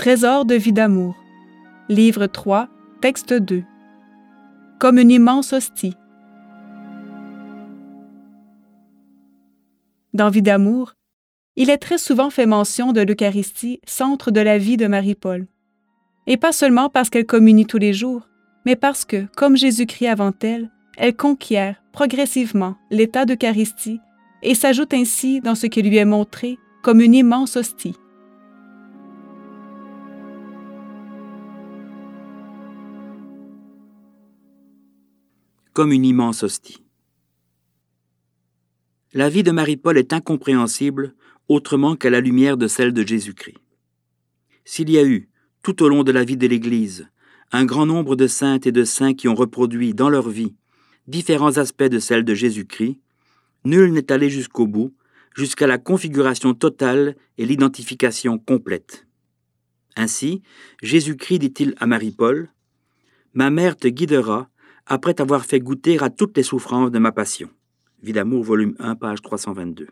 Trésor de vie d'amour. Livre 3, texte 2. Comme une immense hostie. Dans Vie d'amour, il est très souvent fait mention de l'Eucharistie, centre de la vie de Marie-Paul. Et pas seulement parce qu'elle communie tous les jours, mais parce que, comme Jésus-Christ avant elle, elle conquiert progressivement l'état d'Eucharistie et s'ajoute ainsi dans ce qui lui est montré comme une immense hostie. Comme une immense hostie. La vie de Marie-Paul est incompréhensible autrement qu'à la lumière de celle de Jésus-Christ. S'il y a eu, tout au long de la vie de l'Église, un grand nombre de saintes et de saints qui ont reproduit dans leur vie différents aspects de celle de Jésus-Christ, nul n'est allé jusqu'au bout, jusqu'à la configuration totale et l'identification complète. Ainsi, Jésus-Christ dit-il à Marie-Paul, Ma mère te guidera après t'avoir fait goûter à toutes les souffrances de ma passion. Vie d'amour, volume 1, page 322.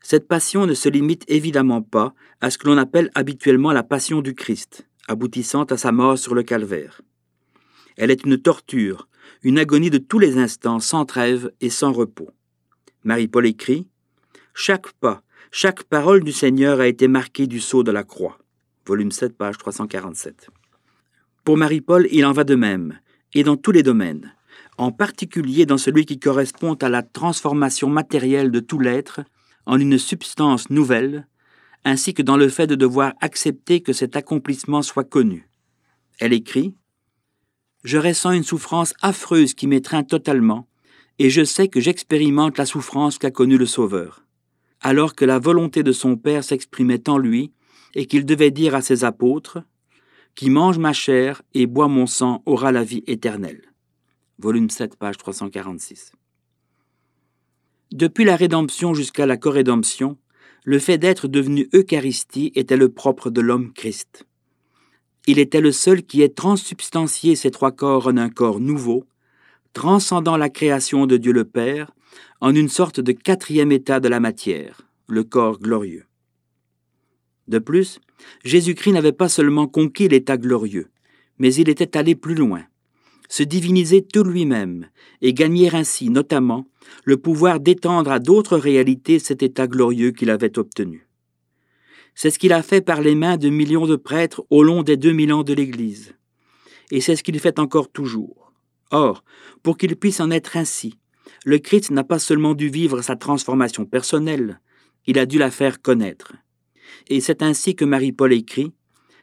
Cette passion ne se limite évidemment pas à ce que l'on appelle habituellement la passion du Christ, aboutissant à sa mort sur le calvaire. Elle est une torture, une agonie de tous les instants, sans trêve et sans repos. Marie-Paul écrit Chaque pas, chaque parole du Seigneur a été marquée du sceau de la croix. Volume 7, page 347. Pour Marie-Paul, il en va de même, et dans tous les domaines, en particulier dans celui qui correspond à la transformation matérielle de tout l'être en une substance nouvelle, ainsi que dans le fait de devoir accepter que cet accomplissement soit connu. Elle écrit Je ressens une souffrance affreuse qui m'étreint totalement, et je sais que j'expérimente la souffrance qu'a connue le Sauveur. Alors que la volonté de son Père s'exprimait en lui, et qu'il devait dire à ses apôtres Qui mange ma chair et boit mon sang aura la vie éternelle volume 7, page 346. Depuis la rédemption jusqu'à la corrédemption, le fait d'être devenu Eucharistie était le propre de l'homme Christ. Il était le seul qui ait transsubstantié ces trois corps en un corps nouveau, transcendant la création de Dieu le Père en une sorte de quatrième état de la matière, le corps glorieux. De plus, Jésus-Christ n'avait pas seulement conquis l'état glorieux, mais il était allé plus loin se diviniser tout lui-même et gagner ainsi notamment le pouvoir d'étendre à d'autres réalités cet état glorieux qu'il avait obtenu. C'est ce qu'il a fait par les mains de millions de prêtres au long des deux mille ans de l'Église. Et c'est ce qu'il fait encore toujours. Or, pour qu'il puisse en être ainsi, le Christ n'a pas seulement dû vivre sa transformation personnelle, il a dû la faire connaître. Et c'est ainsi que Marie-Paul écrit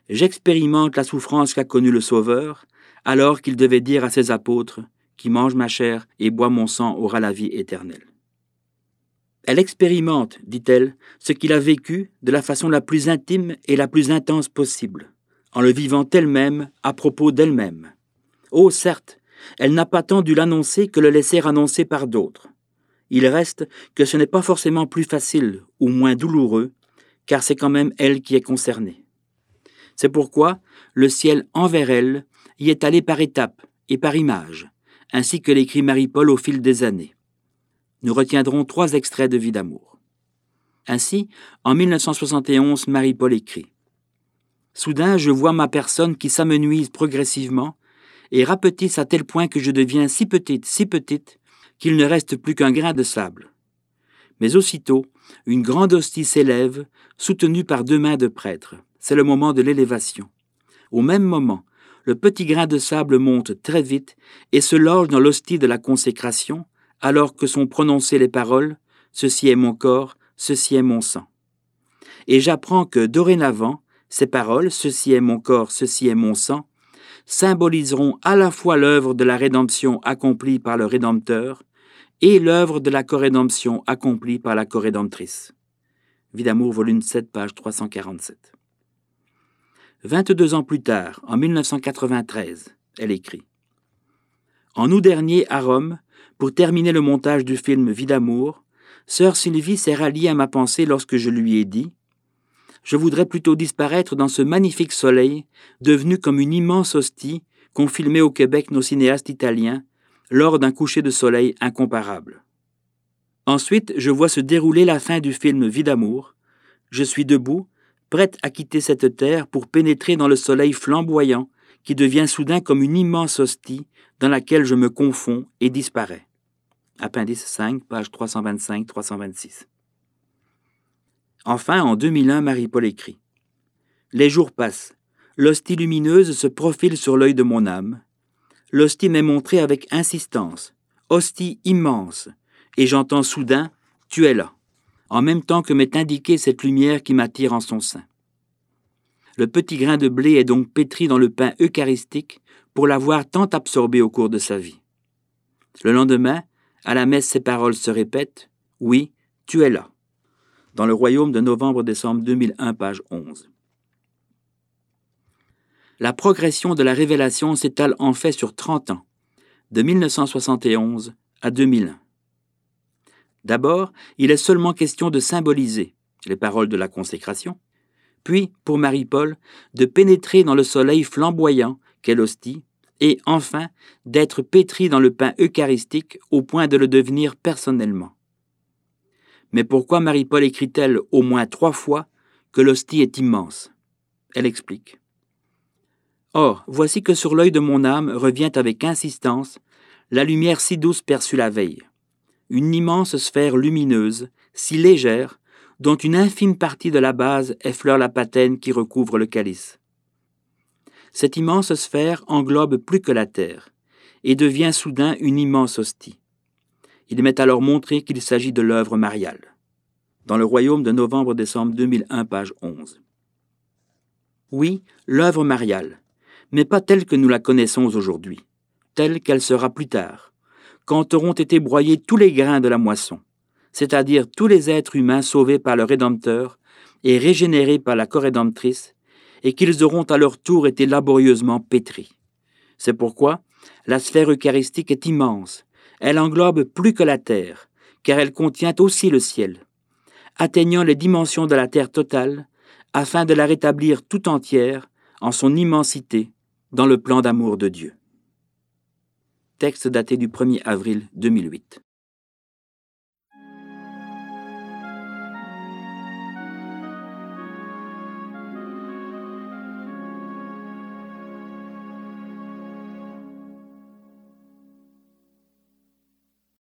J'expérimente la souffrance qu'a connue le Sauveur, alors qu'il devait dire à ses apôtres, Qui mange ma chair et boit mon sang aura la vie éternelle. Elle expérimente, dit-elle, ce qu'il a vécu de la façon la plus intime et la plus intense possible, en le vivant elle-même à propos d'elle-même. Oh, certes, elle n'a pas tant dû l'annoncer que le laisser annoncer par d'autres. Il reste que ce n'est pas forcément plus facile ou moins douloureux, car c'est quand même elle qui est concernée. C'est pourquoi le ciel envers elle y est allé par étapes et par images, ainsi que l'écrit Marie-Paul au fil des années. Nous retiendrons trois extraits de Vie d'amour. Ainsi, en 1971, Marie-Paul écrit Soudain, je vois ma personne qui s'amenuise progressivement et rapetisse à tel point que je deviens si petite, si petite, qu'il ne reste plus qu'un grain de sable. Mais aussitôt, une grande hostie s'élève, soutenue par deux mains de prêtres. C'est le moment de l'élévation. Au même moment, le petit grain de sable monte très vite et se loge dans l'hostie de la consécration, alors que sont prononcées les paroles Ceci est mon corps, ceci est mon sang. Et j'apprends que dorénavant, ces paroles Ceci est mon corps, ceci est mon sang symboliseront à la fois l'œuvre de la rédemption accomplie par le Rédempteur et l'œuvre de la corrédemption accomplie par la corrédemptrice. Vie d'amour, volume 7, page 347. 22 ans plus tard, en 1993, elle écrit En août dernier, à Rome, pour terminer le montage du film Vie d'amour, sœur Sylvie s'est ralliée à ma pensée lorsque je lui ai dit Je voudrais plutôt disparaître dans ce magnifique soleil, devenu comme une immense hostie qu'ont filmé au Québec nos cinéastes italiens lors d'un coucher de soleil incomparable. Ensuite, je vois se dérouler la fin du film Vie d'amour. Je suis debout, prête à quitter cette terre pour pénétrer dans le soleil flamboyant qui devient soudain comme une immense hostie dans laquelle je me confonds et disparais. Appendice 5, page 325-326. Enfin, en 2001, Marie-Paul écrit Les jours passent. L'hostie lumineuse se profile sur l'œil de mon âme. L'hostie m'est montrée avec insistance. Hostie immense. Et j'entends soudain Tu es là, en même temps que m'est indiquée cette lumière qui m'attire en son sein. Le petit grain de blé est donc pétri dans le pain eucharistique pour l'avoir tant absorbé au cours de sa vie. Le lendemain, à la messe, ces paroles se répètent Oui, tu es là. Dans le royaume de novembre-décembre 2001, page 11. La progression de la révélation s'étale en fait sur 30 ans, de 1971 à 2001. D'abord, il est seulement question de symboliser les paroles de la consécration, puis, pour Marie-Paul, de pénétrer dans le soleil flamboyant qu'est l'hostie, et enfin d'être pétri dans le pain eucharistique au point de le devenir personnellement. Mais pourquoi Marie-Paul écrit-elle au moins trois fois que l'hostie est immense? Elle explique. Or, voici que sur l'œil de mon âme revient avec insistance la lumière si douce perçue la veille, une immense sphère lumineuse, si légère, dont une infime partie de la base effleure la patène qui recouvre le calice. Cette immense sphère englobe plus que la Terre, et devient soudain une immense hostie. Il m'est alors montré qu'il s'agit de l'œuvre mariale. Dans le royaume de novembre-décembre 2001, page 11. Oui, l'œuvre mariale, mais pas telle que nous la connaissons aujourd'hui, telle qu'elle sera plus tard, quand auront été broyés tous les grains de la moisson, c'est-à-dire tous les êtres humains sauvés par le Rédempteur et régénérés par la corédemptrice, et qu'ils auront à leur tour été laborieusement pétris. C'est pourquoi la sphère eucharistique est immense, elle englobe plus que la terre, car elle contient aussi le ciel, atteignant les dimensions de la terre totale, afin de la rétablir tout entière en son immensité dans le plan d'amour de Dieu. Texte daté du 1er avril 2008.